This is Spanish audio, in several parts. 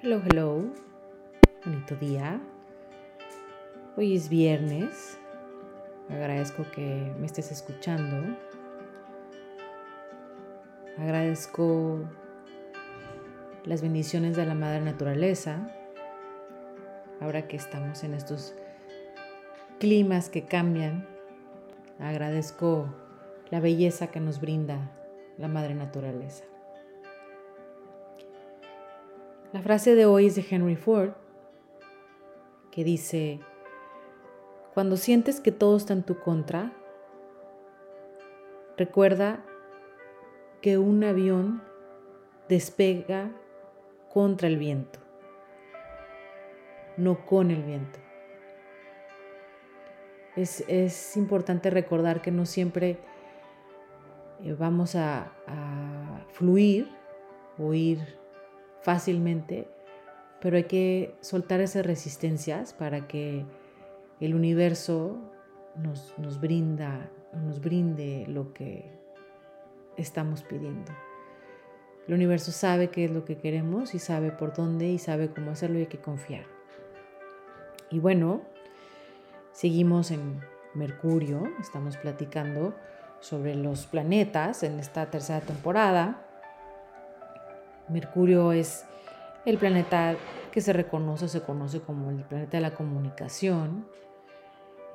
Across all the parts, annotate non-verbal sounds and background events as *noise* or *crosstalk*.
Hello, hello. Bonito día. Hoy es viernes. Agradezco que me estés escuchando. Agradezco las bendiciones de la madre naturaleza. Ahora que estamos en estos climas que cambian, agradezco la belleza que nos brinda la madre naturaleza. La frase de hoy es de Henry Ford, que dice, cuando sientes que todo está en tu contra, recuerda que un avión despega contra el viento, no con el viento. Es, importante recordar que no siempre eh, vamos a, a fluir o ir fácilmente, pero hay que soltar esas resistencias para que el universo nos, nos brinda, nos brinde lo que estamos pidiendo. El universo sabe qué es lo que queremos y sabe por dónde y sabe cómo hacerlo y hay que confiar. Y bueno, seguimos en Mercurio, estamos platicando sobre los planetas en esta tercera temporada Mercurio es el planeta que se reconoce, se conoce como el planeta de la comunicación,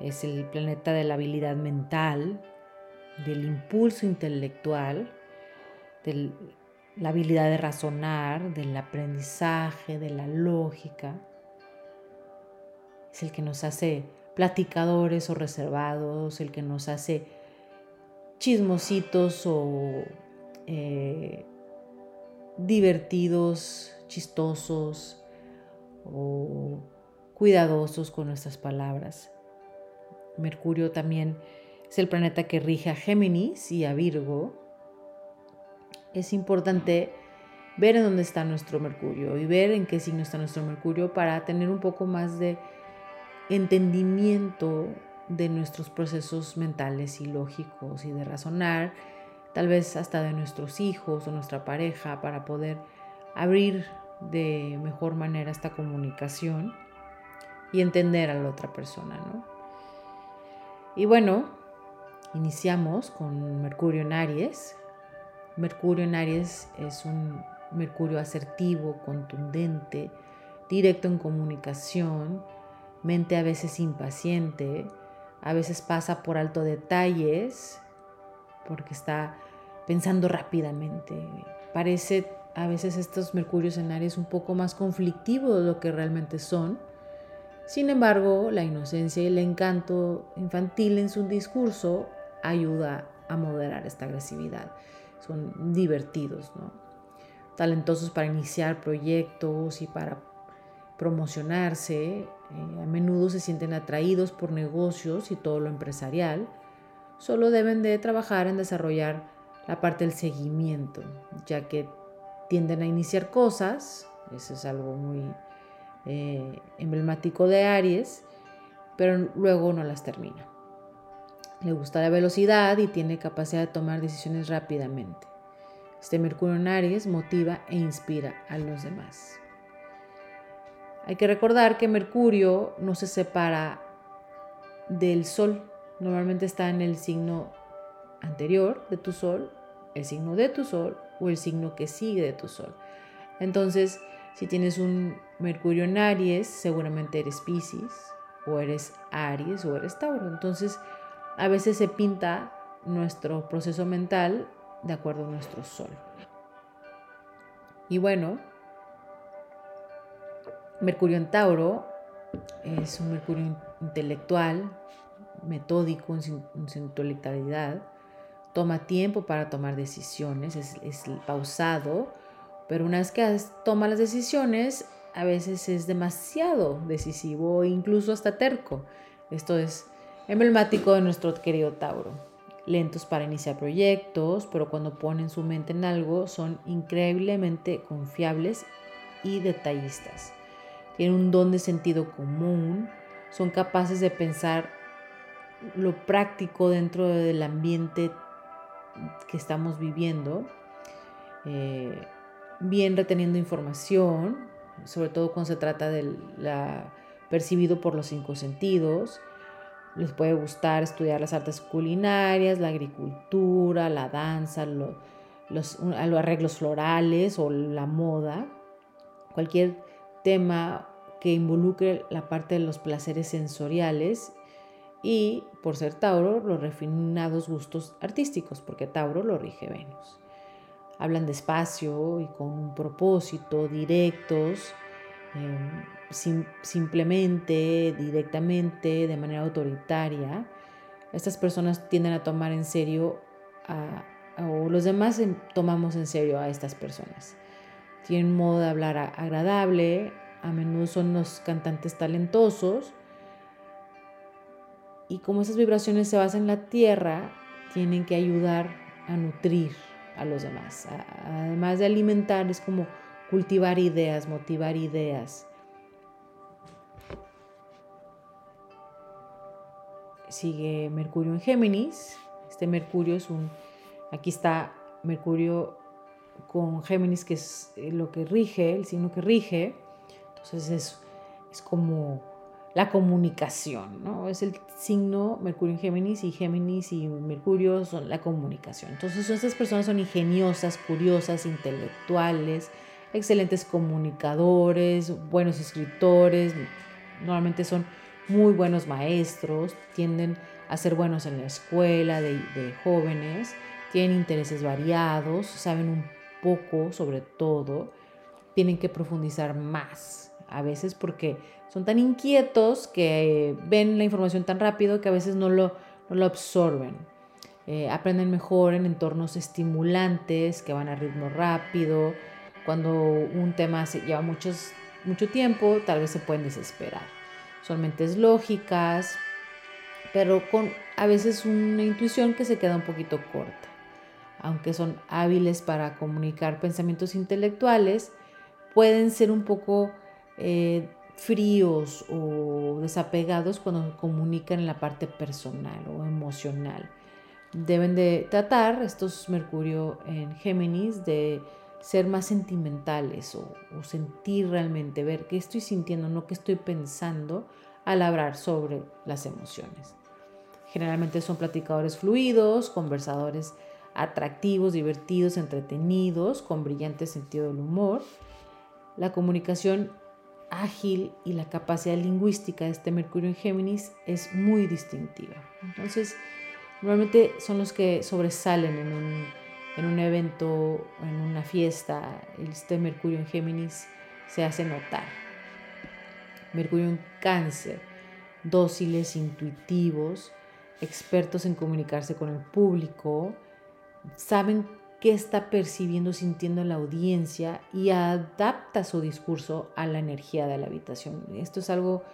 es el planeta de la habilidad mental, del impulso intelectual, de la habilidad de razonar, del aprendizaje, de la lógica. Es el que nos hace platicadores o reservados, el que nos hace chismositos o eh, divertidos, chistosos o cuidadosos con nuestras palabras. Mercurio también es el planeta que rige a Géminis y a Virgo. Es importante ver en dónde está nuestro Mercurio y ver en qué signo está nuestro Mercurio para tener un poco más de entendimiento de nuestros procesos mentales y lógicos y de razonar tal vez hasta de nuestros hijos o nuestra pareja, para poder abrir de mejor manera esta comunicación y entender a la otra persona, ¿no? Y bueno, iniciamos con Mercurio en Aries. Mercurio en Aries es un Mercurio asertivo, contundente, directo en comunicación, mente a veces impaciente, a veces pasa por alto detalles, porque está pensando rápidamente. Parece a veces estos mercurios en Aries un poco más conflictivos de lo que realmente son. Sin embargo, la inocencia y el encanto infantil en su discurso ayuda a moderar esta agresividad. Son divertidos, talentosos para iniciar proyectos y para promocionarse. Eh, a menudo se sienten atraídos por negocios y todo lo empresarial. Solo deben de trabajar en desarrollar la parte del seguimiento, ya que tienden a iniciar cosas, eso es algo muy eh, emblemático de Aries, pero luego no las termina. Le gusta la velocidad y tiene capacidad de tomar decisiones rápidamente. Este Mercurio en Aries motiva e inspira a los demás. Hay que recordar que Mercurio no se separa del Sol, normalmente está en el signo anterior de tu sol, el signo de tu sol o el signo que sigue de tu sol. Entonces, si tienes un Mercurio en Aries, seguramente eres Pisces o eres Aries o eres Tauro. Entonces, a veces se pinta nuestro proceso mental de acuerdo a nuestro sol. Y bueno, Mercurio en Tauro es un Mercurio intelectual, metódico en su intelectualidad, toma tiempo para tomar decisiones, es, pausado, pero una vez que toma las decisiones, a veces es demasiado decisivo o incluso hasta terco. Esto es emblemático de nuestro querido Tauro. Lentos para iniciar proyectos, pero cuando ponen su mente en algo son increíblemente confiables y detallistas. Tienen un don de sentido común, son capaces de pensar lo práctico dentro del ambiente que estamos viviendo, eh, bien reteniendo información, sobre todo cuando se trata de la percibido por los cinco sentidos. Les puede gustar estudiar las artes culinarias, la agricultura, la danza, los, los arreglos florales o la moda. Cualquier tema que involucre la parte de los placeres sensoriales y, por ser Tauro, los refinados gustos artísticos, porque Tauro lo rige Venus. Hablan despacio y con un propósito, directos, em, simplemente, directamente, de manera autoritaria. Estas personas tienden a tomar en serio, o los demás tomamos en serio a estas personas. Tienen modo de hablar agradable, a menudo son los cantantes talentosos, y como esas vibraciones se basan en la tierra, tienen que ayudar a nutrir a los demás. Además de alimentar, es como cultivar ideas, motivar ideas. Sigue Mercurio en Géminis. Este Mercurio es un... Aquí está Mercurio con Géminis, que es lo que rige, el signo que rige. Entonces es, es como la comunicación, ¿no? Es el signo Mercurio en Géminis y Géminis y Mercurio son la comunicación. Entonces estas personas son ingeniosas, curiosas, intelectuales, excelentes comunicadores, buenos escritores, normalmente son muy buenos maestros, tienden a ser buenos en la escuela de, de jóvenes, tienen intereses variados, saben un poco sobre todo, tienen que profundizar más a veces porque son tan inquietos que ven la información tan rápido que a veces no lo, lo absorben. Eh, aprenden mejor en entornos estimulantes que van a ritmo rápido. Cuando un tema se lleva muchos, mucho tiempo, tal vez se pueden desesperar. Son mentes lógicas, pero con a veces una intuición que se queda un poquito corta. Aunque son hábiles para comunicar pensamientos intelectuales, pueden ser un poco eh, fríos o desapegados cuando comunican en la parte personal o emocional. Deben de tratar estos Mercurio en Géminis de ser más sentimentales o, sentir realmente, ver qué estoy sintiendo, no qué estoy pensando al hablar sobre las emociones. Generalmente son platicadores fluidos, conversadores atractivos, divertidos, entretenidos, con brillante sentido del humor. La comunicación ágil y la capacidad lingüística de este Mercurio en Géminis es muy distintiva. Entonces, normalmente son los que sobresalen en un, en un evento, en una fiesta. Este Mercurio en Géminis se hace notar. Mercurio en Cáncer, dóciles, intuitivos, expertos en comunicarse con el público, saben qué está percibiendo, sintiendo la audiencia y adapta su discurso a la energía de la habitación. Esto es algo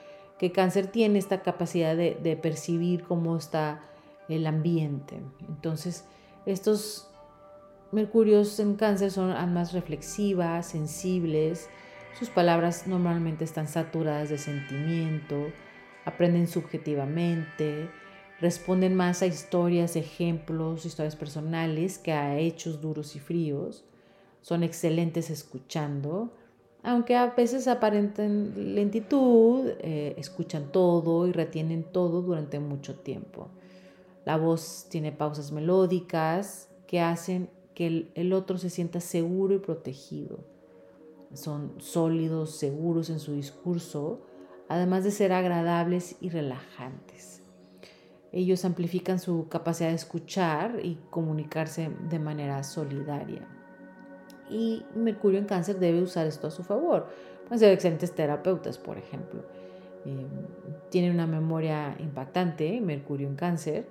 que cáncer tiene, esta capacidad de, percibir cómo está el ambiente. Entonces, estos mercurios en cáncer son más reflexivas, sensibles, sus palabras normalmente están saturadas de sentimiento, aprenden subjetivamente, responden más a historias, ejemplos, historias personales que a hechos duros y fríos. Son excelentes escuchando, aunque a veces aparenten lentitud, eh, escuchan todo y retienen todo durante mucho tiempo. La voz tiene pausas melódicas que hacen que el otro se sienta seguro y protegido. Son sólidos, seguros en su discurso, además de ser agradables y relajantes. Ellos amplifican su capacidad de escuchar y comunicarse de manera solidaria. Y Mercurio en cáncer debe usar esto a su favor. Pueden ser excelentes terapeutas, por ejemplo. Eh, tiene una memoria impactante, Mercurio en cáncer,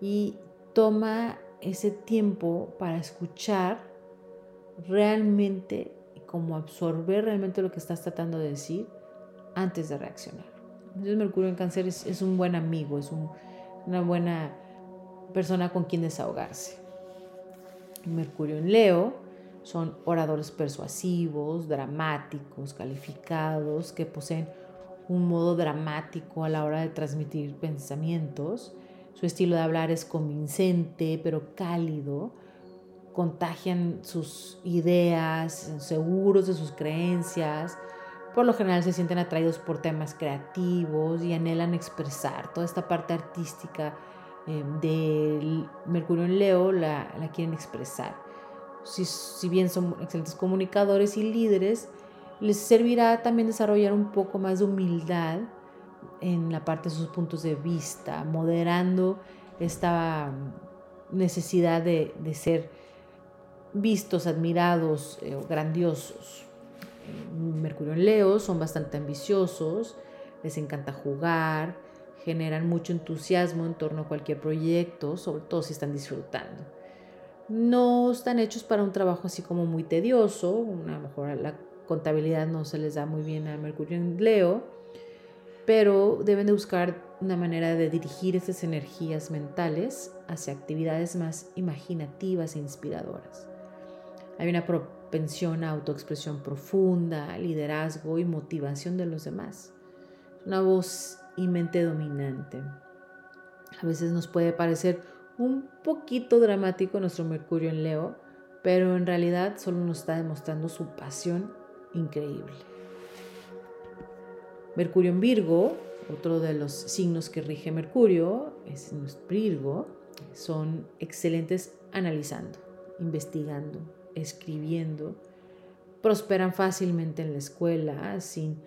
y toma ese tiempo para escuchar realmente, como absorber realmente lo que estás tratando de decir antes de reaccionar. Entonces Mercurio en cáncer es un buen amigo, es un, una buena persona con quien desahogarse. Mercurio en Leo son oradores persuasivos, dramáticos, calificados, que poseen un modo dramático a la hora de transmitir pensamientos. Su estilo de hablar es convincente, pero cálido. Contagian sus ideas, seguros de sus creencias, por lo general se sienten atraídos por temas creativos y anhelan expresar toda esta parte artística eh, del Mercurio en Leo, la, quieren expresar. Si, si, bien son excelentes comunicadores y líderes, les servirá también desarrollar un poco más de humildad en la parte de sus puntos de vista, moderando esta necesidad de, de ser vistos, admirados eh, grandiosos. Mercurio en Leo son bastante ambiciosos, les encanta jugar, generan mucho entusiasmo en torno a cualquier proyecto, sobre todo si están disfrutando. No están hechos para un trabajo así como muy tedioso, a lo mejor la contabilidad no se les da muy bien a Mercurio en Leo, pero deben de buscar una manera de dirigir estas energías mentales hacia actividades más imaginativas e inspiradoras. Hay una propensión a autoexpresión profunda, liderazgo y motivación de los demás. Una voz y mente dominante. A veces nos puede parecer un poquito dramático nuestro Mercurio en Leo, pero en realidad solo nos está demostrando su pasión increíble. Mercurio en Virgo, otro de los signos que rige Mercurio, es Virgo, son excelentes analizando, investigando, escribiendo, prosperan fácilmente en la escuela, sin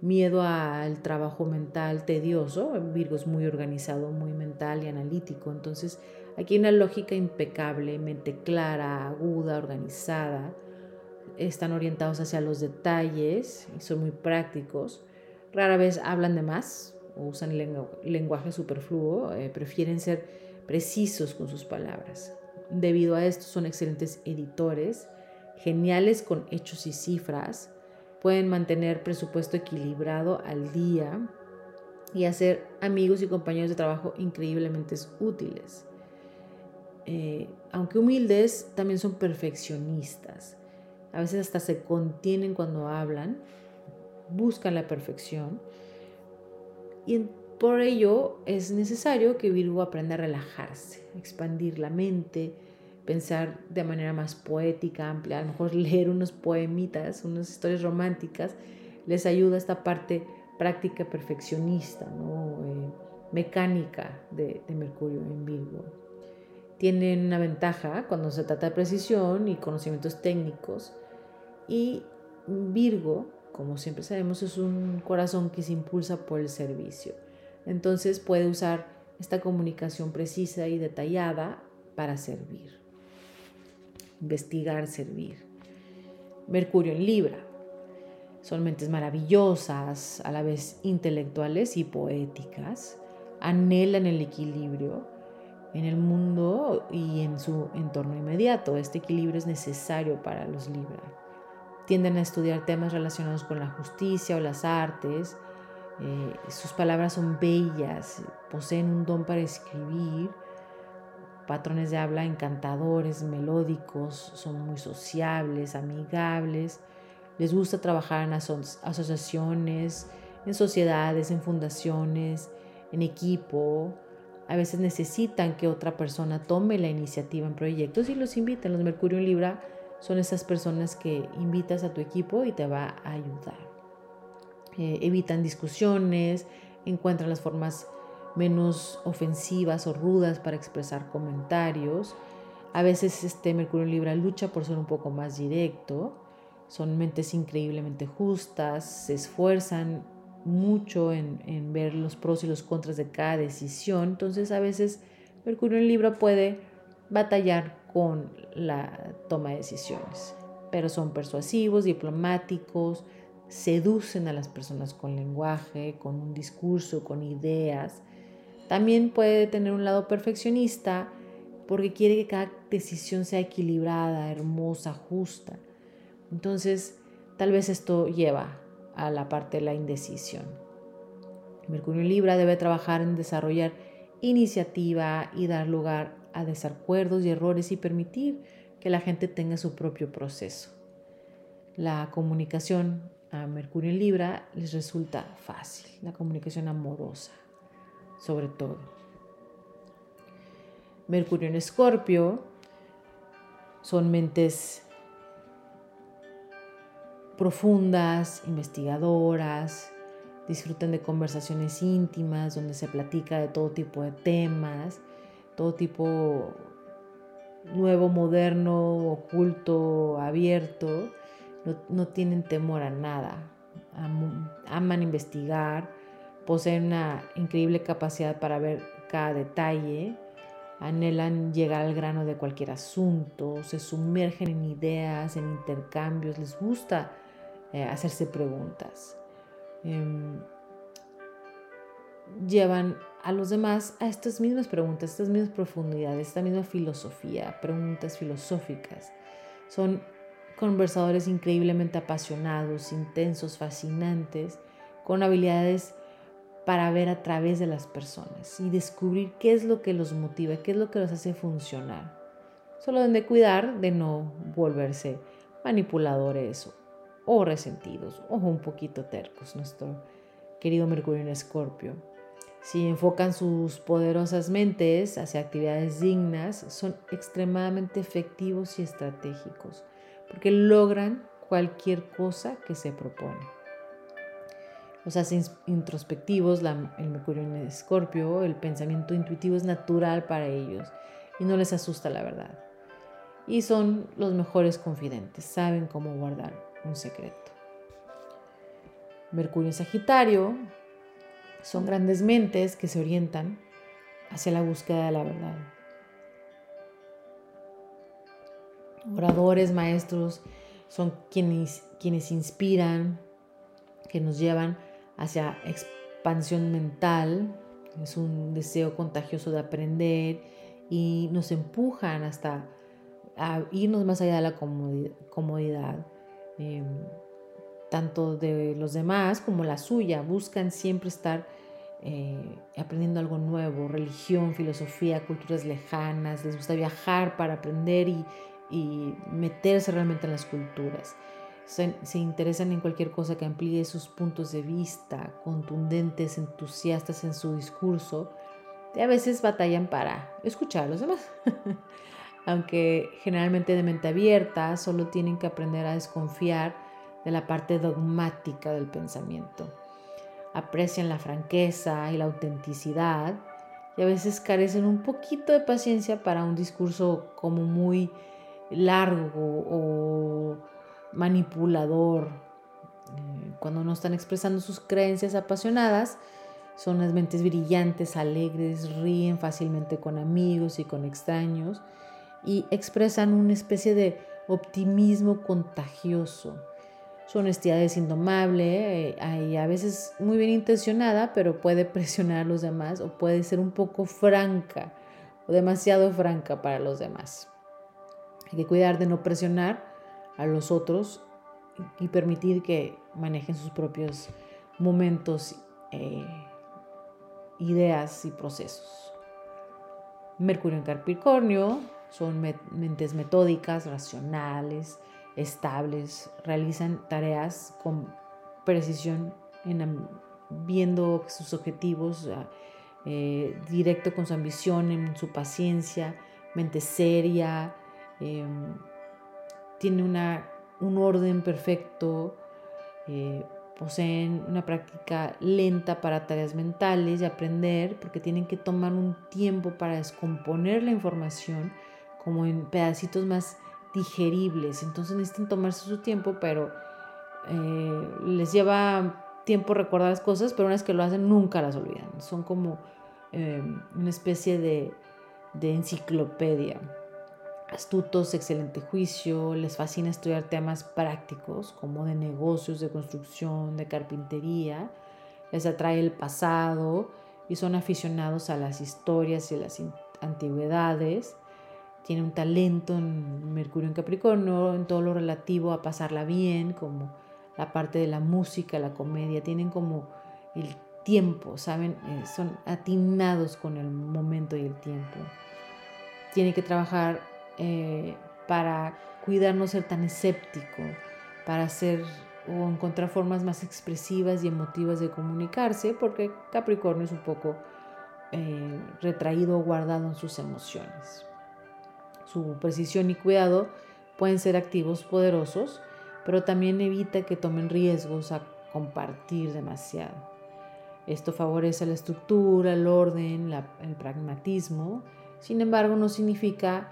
miedo al trabajo mental tedioso. Virgo es muy organizado, muy mental y analítico. Entonces, aquí hay una lógica impecable, mente clara, aguda, organizada. Están orientados hacia los detalles y son muy prácticos. Rara vez hablan de más o usan lenguaje superfluo, eh, prefieren ser precisos con sus palabras. Debido a esto son excelentes editores, geniales con hechos y cifras, pueden mantener presupuesto equilibrado al día y hacer amigos y compañeros de trabajo increíblemente útiles. Eh, aunque humildes, también son perfeccionistas. A veces hasta se contienen cuando hablan, buscan la perfección por ello es necesario que Virgo aprenda a relajarse, expandir la mente, pensar de manera más poética, amplia, a lo mejor *laughs* leer unos poemitas, unas historias románticas, les ayuda esta parte práctica perfeccionista, eh, mecánica de Mercurio en Virgo. Tienen una ventaja cuando se trata de precisión y conocimientos técnicos y Virgo, como siempre sabemos, es un corazón que se impulsa por el servicio. Entonces puede usar esta comunicación precisa y detallada para servir. Investigar, servir. Mercurio en Libra. Son mentes maravillosas, a la vez intelectuales y poéticas. Anhelan el equilibrio en el mundo y en su entorno inmediato. Este equilibrio es necesario para los Libra. Tienden a estudiar temas relacionados con la justicia o las artes, eh, sus palabras son bellas, poseen un don para escribir, patrones de habla encantadores, melódicos, son muy sociables, amigables, les gusta trabajar en asociaciones, en sociedades, en fundaciones, en equipo. A veces necesitan que otra persona tome la iniciativa en proyectos y los invitan. Los Mercurio en Libra son esas personas que invitas a tu equipo y te va a ayudar. Eh, evitan discusiones, encuentran las formas menos ofensivas o rudas para expresar comentarios. A veces este Mercurio Libra lucha por ser un poco más directo. Son mentes increíblemente justas, se esfuerzan mucho en, en ver los pros y los contras de cada decisión. Entonces a veces Mercurio en Libra puede batallar con la toma de decisiones, pero son persuasivos, diplomáticos, seducen a las personas con lenguaje, con un discurso, con ideas. También puede tener un lado perfeccionista porque quiere que cada decisión sea equilibrada, hermosa, justa. Entonces, tal vez esto lleva a la parte de la indecisión. Mercurio Libra debe trabajar en desarrollar iniciativa y dar lugar a desacuerdos y errores y permitir que la gente tenga su propio proceso. La comunicación a Mercurio en Libra les resulta fácil, la comunicación amorosa, sobre todo. Mercurio en Escorpio son mentes profundas, investigadoras, disfrutan de conversaciones íntimas donde se platica de todo tipo de temas, todo tipo nuevo, moderno, oculto, abierto, no, tienen temor a nada, aman investigar, poseen una increíble capacidad para ver cada detalle, anhelan llegar al grano de cualquier asunto, se sumergen en ideas, en intercambios, les gusta eh, hacerse preguntas. Em, llevan a los demás a estas mismas preguntas, estas mismas profundidades, esta misma filosofía, preguntas filosóficas. Son conversadores increíblemente apasionados, intensos, fascinantes, con habilidades para ver a través de las personas y descubrir qué es lo que los motiva, qué es lo que los hace funcionar. Solo deben de cuidar de no volverse manipuladores o resentidos o un poquito tercos, nuestro querido Mercurio en Escorpio. Si enfocan sus poderosas mentes hacia actividades dignas, son extremadamente efectivos y estratégicos, porque logran cualquier cosa que se propone. Los hacen introspectivos, el Mercurio en Escorpio, el pensamiento intuitivo es natural para ellos y no les asusta la verdad. Y son los mejores confidentes, saben cómo guardar un secreto. Mercurio en Sagitario son grandes mentes que se orientan hacia la búsqueda de la verdad. Oradores, maestros, son quienes, quienes inspiran, que nos llevan hacia expansión mental, es un deseo contagioso de aprender y nos empujan hasta a irnos más allá de la comodidad. Em, tanto de los demás como la suya, buscan siempre estar eh, aprendiendo algo nuevo, religión, filosofía, culturas lejanas, les gusta viajar para aprender y, meterse realmente en las culturas. Se, se, interesan en cualquier cosa que amplíe sus puntos de vista, contundentes, entusiastas en su discurso, y a veces batallan para escuchar a los demás. *laughs* Aunque generalmente de mente abierta, solo tienen que aprender a desconfiar de la parte dogmática del pensamiento. Aprecian la franqueza y la autenticidad y a veces carecen un poquito de paciencia para un discurso como muy largo o manipulador. Eh, cuando no están expresando sus creencias apasionadas, son las mentes brillantes, alegres, ríen fácilmente con amigos y con extraños y expresan una especie de optimismo contagioso su honestidad es indomable eh, y a veces muy bien intencionada, pero puede *laughs* presionar a los demás o puede ser un poco franca o demasiado franca para los demás. Que cuidar de no presionar a los otros y permitir que manejen sus propios momentos, eh, ideas y procesos. Mercurio en Capricornio son mentes metódicas, racionales, estables, realizan tareas con precisión, en, viendo sus objetivos, eh, directo con su ambición, en su paciencia, mente seria, em, tiene una, un orden perfecto, eh, poseen una práctica lenta para tareas mentales y aprender, porque tienen que tomar un tiempo para descomponer la información como en pedacitos más digeribles, entonces necesitan tomarse su tiempo, pero eh, les lleva tiempo recordar las cosas, pero una vez que lo hacen nunca las olvidan. Son como eh, una especie de enciclopedia. Astutos, excelente juicio, les fascina estudiar temas prácticos como de negocios, de construcción, de carpintería, les atrae el pasado y son aficionados a las historias y las antigüedades tiene un talento en Mercurio en Capricornio, en todo lo relativo a pasarla bien, como la parte de la música, la comedia, tienen como el tiempo, ¿saben? Eh, son atinados con el momento y el tiempo. Tiene que trabajar eh, para cuidar no ser tan escéptico, para hacer o encontrar formas más expresivas y emotivas de comunicarse, porque Capricornio es un poco eh, retraído o guardado en sus emociones su precisión y cuidado pueden ser activos poderosos pero también evita que tomen riesgos a compartir demasiado. Esto favorece la estructura, el orden, el pragmatismo. Sin embargo, no significa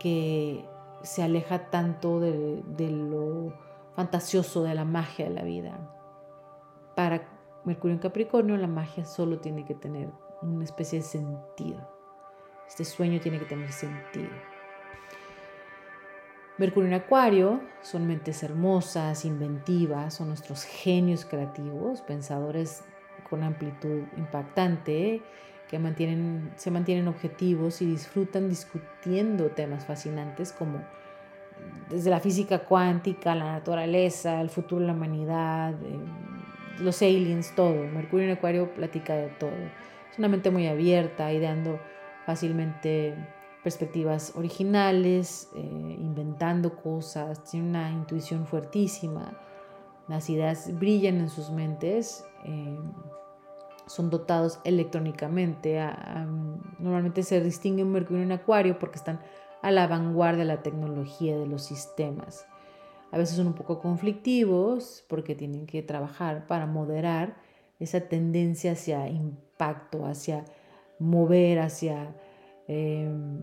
que se aleja tanto de, lo fantasioso, de la magia de la vida. Para Mercurio en Capricornio, la magia solo tiene que tener una especie de sentido. Este sueño tiene que tener sentido. Mercurio en Acuario son mentes hermosas, inventivas, son nuestros genios creativos, pensadores con amplitud impactante, que mantienen, se mantienen objetivos y disfrutan discutiendo temas fascinantes como desde la física cuántica, la naturaleza, el futuro de la humanidad, eh, los aliens, todo. Mercurio en Acuario platica de todo. Es una mente muy abierta, ideando fácilmente perspectivas originales, eh, inventando cosas, tiene una intuición fuertísima, las ideas brillan en sus mentes, eh, son dotados electrónicamente, normalmente se distingue un Mercurio en Acuario porque están a la vanguardia de la tecnología de los sistemas. A veces son un poco conflictivos porque tienen que trabajar para moderar esa tendencia hacia impacto, hacia mover, hacia em,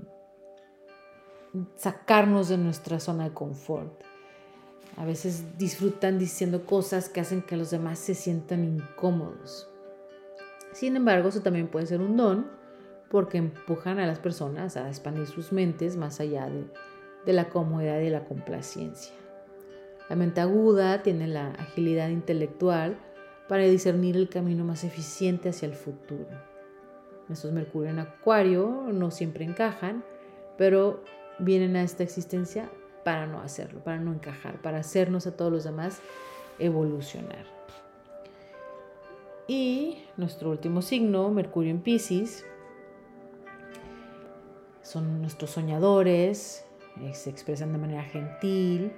sacarnos de nuestra zona de confort. A veces disfrutan diciendo cosas que hacen que los demás se sientan incómodos. Sin embargo, eso también puede ser un don porque empujan a las personas a expandir sus mentes más allá de, la comodidad y la complacencia. La mente aguda tiene la agilidad intelectual para discernir el camino más eficiente hacia el futuro. Estos Mercurio en Acuario no siempre encajan, pero vienen a esta existencia para no hacerlo, para no encajar, para hacernos a todos los demás evolucionar. Y nuestro último signo, Mercurio en Pisces, son nuestros soñadores, eh, se expresan de manera gentil,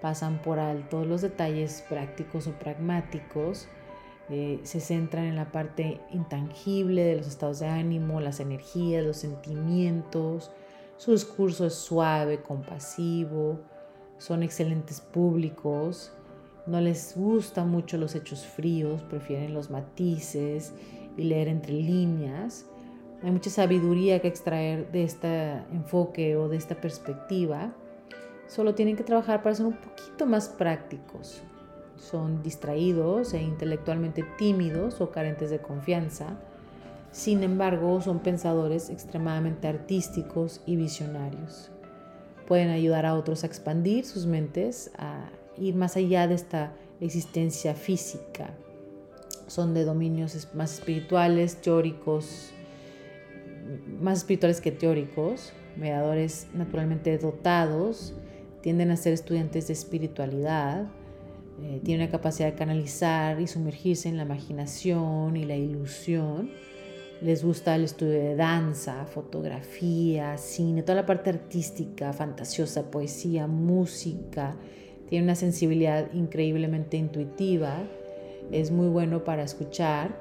pasan por alto los detalles prácticos o pragmáticos, eh, se centran en la parte intangible de los estados de ánimo, las energías, los sentimientos. Su discurso es suave, compasivo, son excelentes públicos, no les gustan mucho los hechos fríos, prefieren los matices y leer entre líneas. Hay mucha sabiduría que extraer de este enfoque o de esta perspectiva. Solo tienen que trabajar para ser un poquito más prácticos. Son distraídos e intelectualmente tímidos o carentes de confianza. Sin embargo, son pensadores extremadamente artísticos y visionarios. Pueden ayudar a otros a expandir sus mentes, a ir más allá de esta existencia física. Son de dominios más espirituales, teóricos, más espirituales que teóricos, mediadores naturalmente dotados, tienden a ser estudiantes de espiritualidad, eh, tienen la capacidad de canalizar y sumergirse en la imaginación y la ilusión. Les gusta el estudio de danza, fotografía, cine, toda la parte artística, fantasiosa, poesía, música. Tiene una sensibilidad increíblemente intuitiva. Es muy bueno para escuchar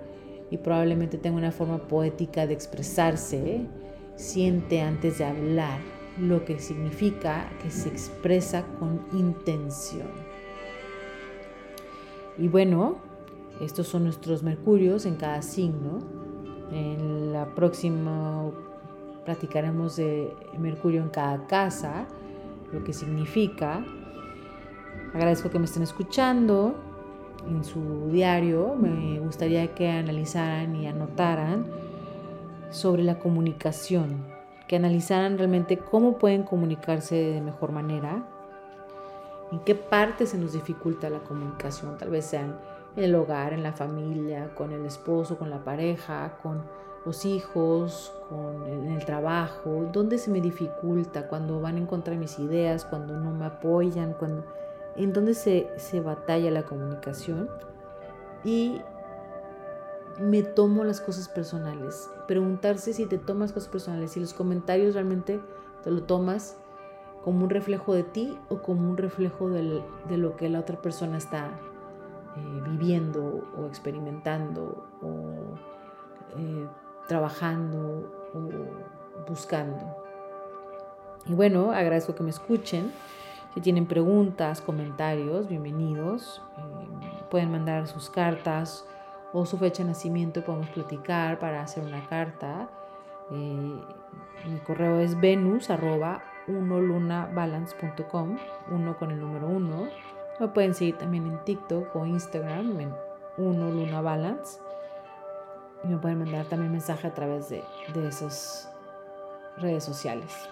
y probablemente tenga una forma poética de expresarse, siente antes de hablar, lo que significa que se expresa con intención. Y bueno, estos son nuestros mercurios en cada signo. En la próxima platicaremos de Mercurio en cada casa, lo que significa. Agradezco que me estén escuchando. En su diario, me gustaría que analizaran y anotaran sobre la comunicación, que analizaran realmente cómo pueden comunicarse de mejor manera, en qué parte se nos dificulta la comunicación, tal vez sean en el hogar, en la familia, con el esposo, con la pareja, con los hijos, con en el trabajo, dónde se me dificulta, cuando van en contra de mis ideas, cuando no me apoyan, cuando en donde se, batalla la comunicación y me tomo las cosas personales. Preguntarse si te tomas cosas personales, si los comentarios realmente te lo tomas como un reflejo de ti o como un reflejo de lo que la otra persona está eh, viviendo o experimentando o eh, trabajando o buscando. Y bueno, agradezco que me escuchen. Si tienen preguntas, comentarios, bienvenidos. Eh, pueden mandar sus cartas o su fecha de nacimiento y podemos platicar para hacer una carta. Eh, mi correo es venus uno con el número uno. Me pueden seguir también en TikTok o Instagram en uno luna balance. Y me pueden mandar también mensaje a través de, de esas redes sociales.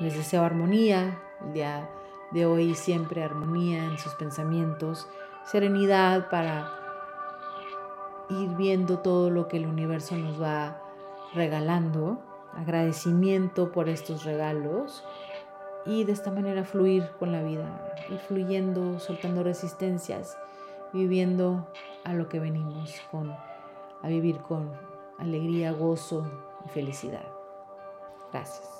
Les deseo armonía el día de hoy siempre armonía en sus pensamientos, serenidad para ir viendo todo lo que el universo nos va regalando, agradecimiento por estos regalos y de esta manera fluir con la vida, ir fluyendo, soltando resistencias, viviendo a lo que venimos con a vivir con alegría, gozo y felicidad. Gracias.